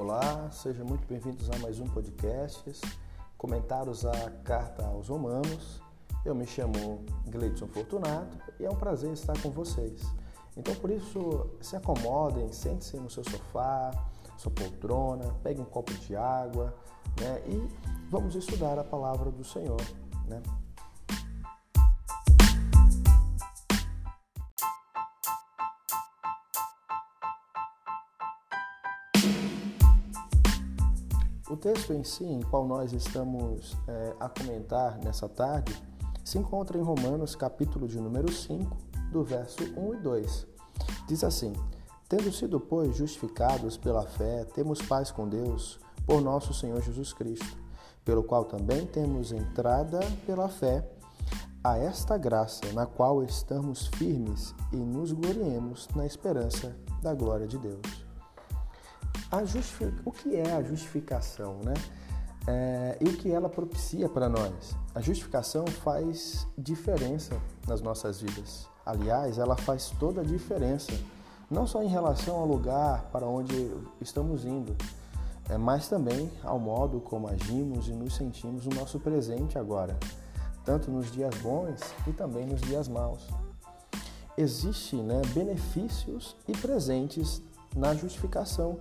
Olá, sejam muito bem-vindos a mais um podcast, comentários à carta aos Romanos. Eu me chamo Gleidson Fortunato e é um prazer estar com vocês. Então, por isso, se acomodem, sente-se no seu sofá, sua poltrona, pegue um copo de água né, e vamos estudar a palavra do Senhor. Né? Texto em si, em qual nós estamos é, a comentar nessa tarde, se encontra em Romanos, capítulo de número 5, do verso 1 e 2. Diz assim: Tendo sido, pois, justificados pela fé, temos paz com Deus por nosso Senhor Jesus Cristo, pelo qual também temos entrada pela fé a esta graça, na qual estamos firmes e nos gloriemos na esperança da glória de Deus o que é a justificação, né? É, e o que ela propicia para nós. A justificação faz diferença nas nossas vidas. Aliás, ela faz toda a diferença, não só em relação ao lugar para onde estamos indo, é, mas também ao modo como agimos e nos sentimos no nosso presente agora, tanto nos dias bons e também nos dias maus. Existem né, benefícios e presentes na justificação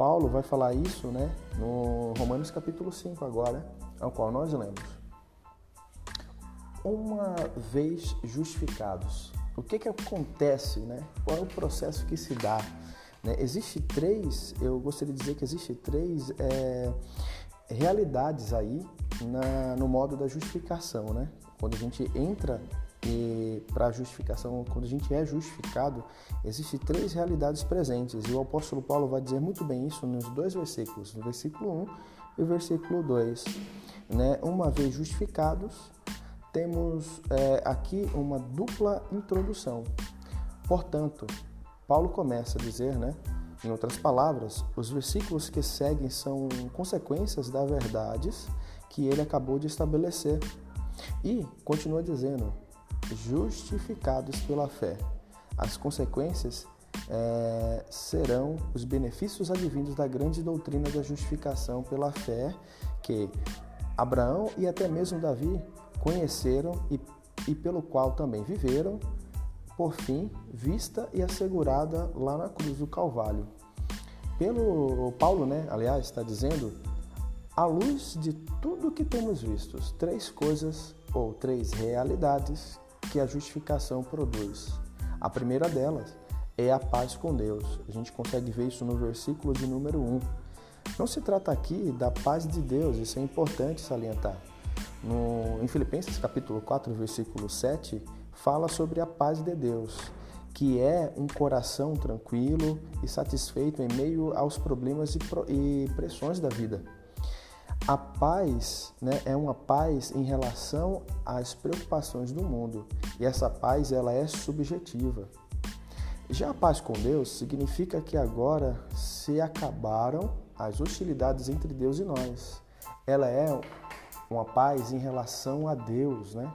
Paulo vai falar isso né, no Romanos capítulo 5 agora, ao qual nós lemos. Uma vez justificados, o que, que acontece? Né? Qual é o processo que se dá? Né? Existe três, eu gostaria de dizer que existe três é, realidades aí na, no modo da justificação. Né? Quando a gente entra e para justificação, quando a gente é justificado, existem três realidades presentes. E o apóstolo Paulo vai dizer muito bem isso nos dois versículos, no versículo 1 e versículo 2. Né? Uma vez justificados, temos é, aqui uma dupla introdução. Portanto, Paulo começa a dizer, né? Em outras palavras, os versículos que seguem são consequências das verdades que ele acabou de estabelecer. E continua dizendo: justificados pela fé. As consequências é, serão os benefícios advindos da grande doutrina da justificação pela fé que Abraão e até mesmo Davi conheceram e, e pelo qual também viveram, por fim, vista e assegurada lá na cruz do Calvário. Pelo Paulo, né, aliás, está dizendo, à luz de tudo que temos visto, três coisas ou três realidades que a justificação produz. A primeira delas é a paz com Deus. A gente consegue ver isso no versículo de número 1. Não se trata aqui da paz de Deus, isso é importante salientar. No, em Filipenses capítulo 4, versículo 7, fala sobre a paz de Deus, que é um coração tranquilo e satisfeito em meio aos problemas e pressões da vida. A paz né, é uma paz em relação às preocupações do mundo e essa paz ela é subjetiva. Já a paz com Deus significa que agora se acabaram as hostilidades entre Deus e nós. Ela é uma paz em relação a Deus, né?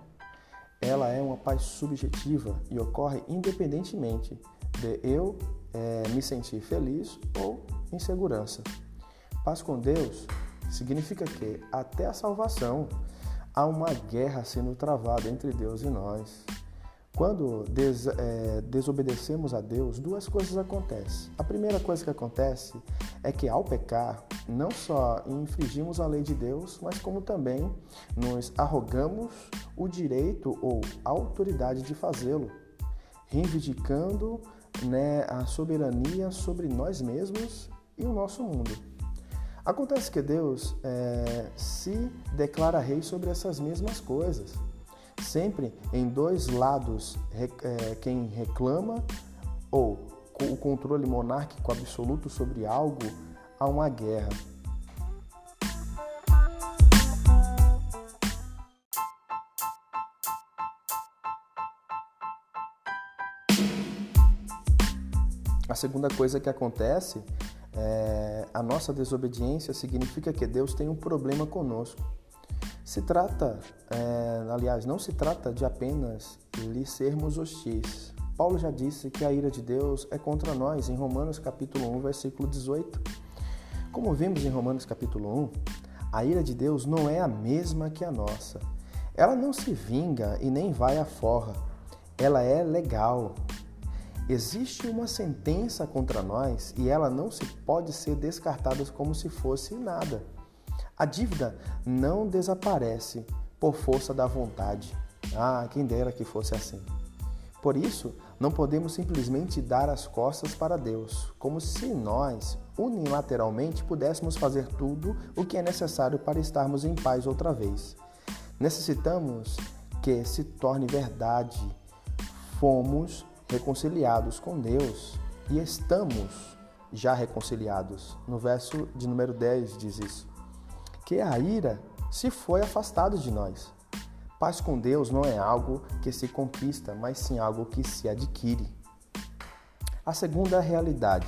Ela é uma paz subjetiva e ocorre independentemente de eu é, me sentir feliz ou em segurança. Paz com Deus Significa que até a salvação há uma guerra sendo travada entre Deus e nós. Quando des, é, desobedecemos a Deus, duas coisas acontecem. A primeira coisa que acontece é que ao pecar, não só infringimos a lei de Deus, mas como também nos arrogamos o direito ou autoridade de fazê-lo, reivindicando né, a soberania sobre nós mesmos e o nosso mundo. Acontece que Deus é, se declara rei sobre essas mesmas coisas. Sempre em dois lados, é, quem reclama ou o controle monárquico absoluto sobre algo, há uma guerra. A segunda coisa que acontece é, a nossa desobediência significa que Deus tem um problema conosco. Se trata, é, aliás, não se trata de apenas lhe sermos hostis. Paulo já disse que a ira de Deus é contra nós em Romanos capítulo 1, versículo 18. Como vimos em Romanos capítulo 1, a ira de Deus não é a mesma que a nossa. Ela não se vinga e nem vai à forra. Ela é legal. Existe uma sentença contra nós e ela não se pode ser descartada como se fosse nada. A dívida não desaparece por força da vontade. Ah, quem dera que fosse assim. Por isso, não podemos simplesmente dar as costas para Deus, como se nós, unilateralmente, pudéssemos fazer tudo o que é necessário para estarmos em paz outra vez. Necessitamos que se torne verdade. Fomos reconciliados com Deus e estamos já reconciliados. No verso de número 10 diz isso. Que a ira se foi afastado de nós. Paz com Deus não é algo que se conquista, mas sim algo que se adquire. A segunda realidade.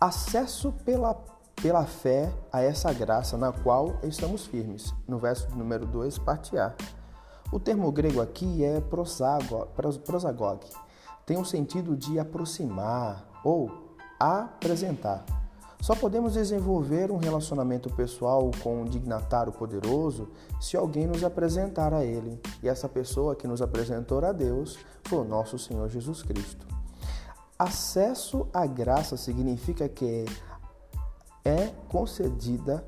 Acesso pela, pela fé a essa graça na qual estamos firmes. No verso número 2, parte A. O termo grego aqui é prosagog. Tem o um sentido de aproximar ou apresentar. Só podemos desenvolver um relacionamento pessoal com um dignatário poderoso se alguém nos apresentar a ele. E essa pessoa que nos apresentou a Deus foi o nosso Senhor Jesus Cristo. Acesso à graça significa que é concedida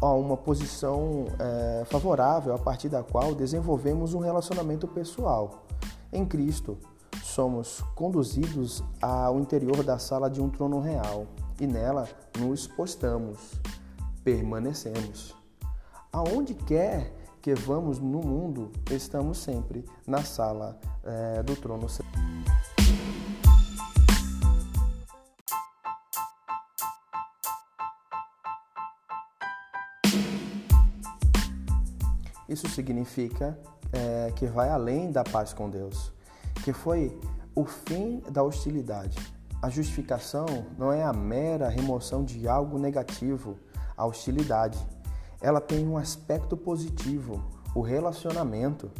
a uma posição é, favorável a partir da qual desenvolvemos um relacionamento pessoal. Em Cristo, somos conduzidos ao interior da sala de um trono real e nela nos postamos, permanecemos. Aonde quer que vamos no mundo, estamos sempre na sala é, do trono. Isso significa é, que vai além da paz com Deus, que foi o fim da hostilidade a justificação não é a mera remoção de algo negativo, a hostilidade. Ela tem um aspecto positivo, o relacionamento.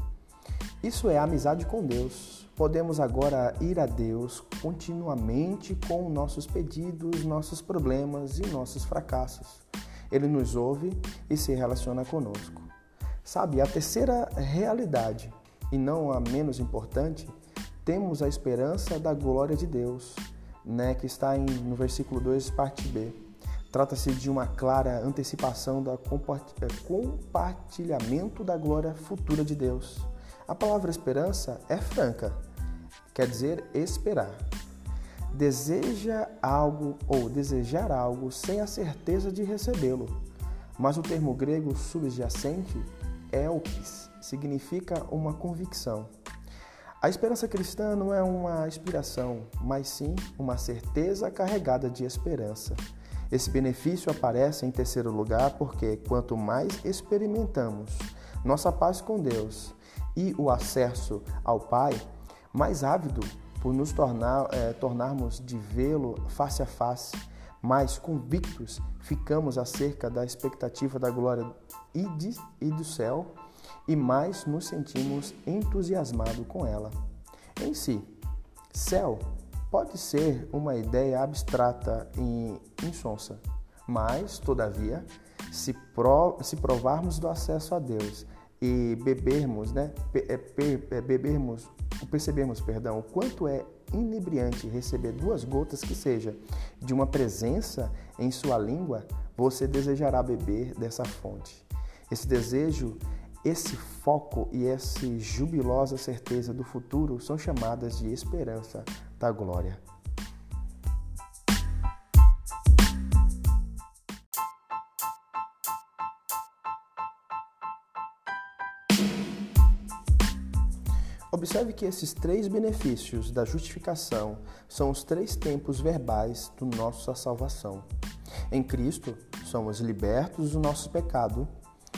Isso é amizade com Deus. Podemos agora ir a Deus continuamente com nossos pedidos, nossos problemas e nossos fracassos. Ele nos ouve e se relaciona conosco. Sabe, a terceira realidade, e não a menos importante, temos a esperança da glória de Deus né, que está em, no versículo 2, parte B. Trata-se de uma clara antecipação do é, compartilhamento da glória futura de Deus. A palavra esperança é franca, quer dizer esperar. Deseja algo ou desejar algo sem a certeza de recebê-lo. Mas o termo grego subjacente é que significa uma convicção. A esperança cristã não é uma inspiração, mas sim uma certeza carregada de esperança. Esse benefício aparece em terceiro lugar porque quanto mais experimentamos nossa paz com Deus e o acesso ao Pai, mais ávido por nos tornar, é, tornarmos de vê-lo face a face, mais convictos ficamos acerca da expectativa da glória e, de, e do céu e mais nos sentimos entusiasmados com ela. Em si, céu pode ser uma ideia abstrata e insonsa, mas, todavia, se, pro, se provarmos do acesso a Deus e bebermos, né, é, é, bebermos, percebermos, perdão, o quanto é inebriante receber duas gotas que seja de uma presença em sua língua, você desejará beber dessa fonte. Esse desejo esse foco e essa jubilosa certeza do futuro são chamadas de esperança da glória. Observe que esses três benefícios da justificação são os três tempos verbais do nossa salvação. Em Cristo, somos libertos do nosso pecado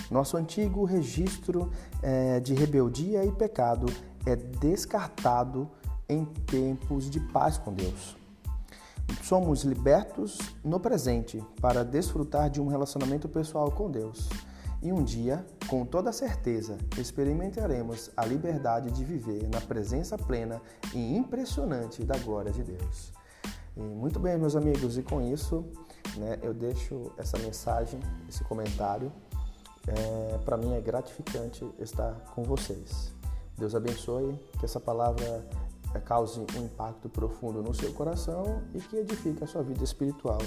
nosso antigo registro é, de rebeldia e pecado é descartado em tempos de paz com Deus. Somos libertos no presente para desfrutar de um relacionamento pessoal com Deus. E um dia, com toda certeza, experimentaremos a liberdade de viver na presença plena e impressionante da glória de Deus. E muito bem, meus amigos, e com isso né, eu deixo essa mensagem, esse comentário. É, Para mim é gratificante estar com vocês. Deus abençoe, que essa palavra é, cause um impacto profundo no seu coração e que edifique a sua vida espiritual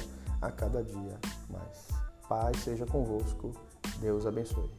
a cada dia mais. Paz seja convosco. Deus abençoe.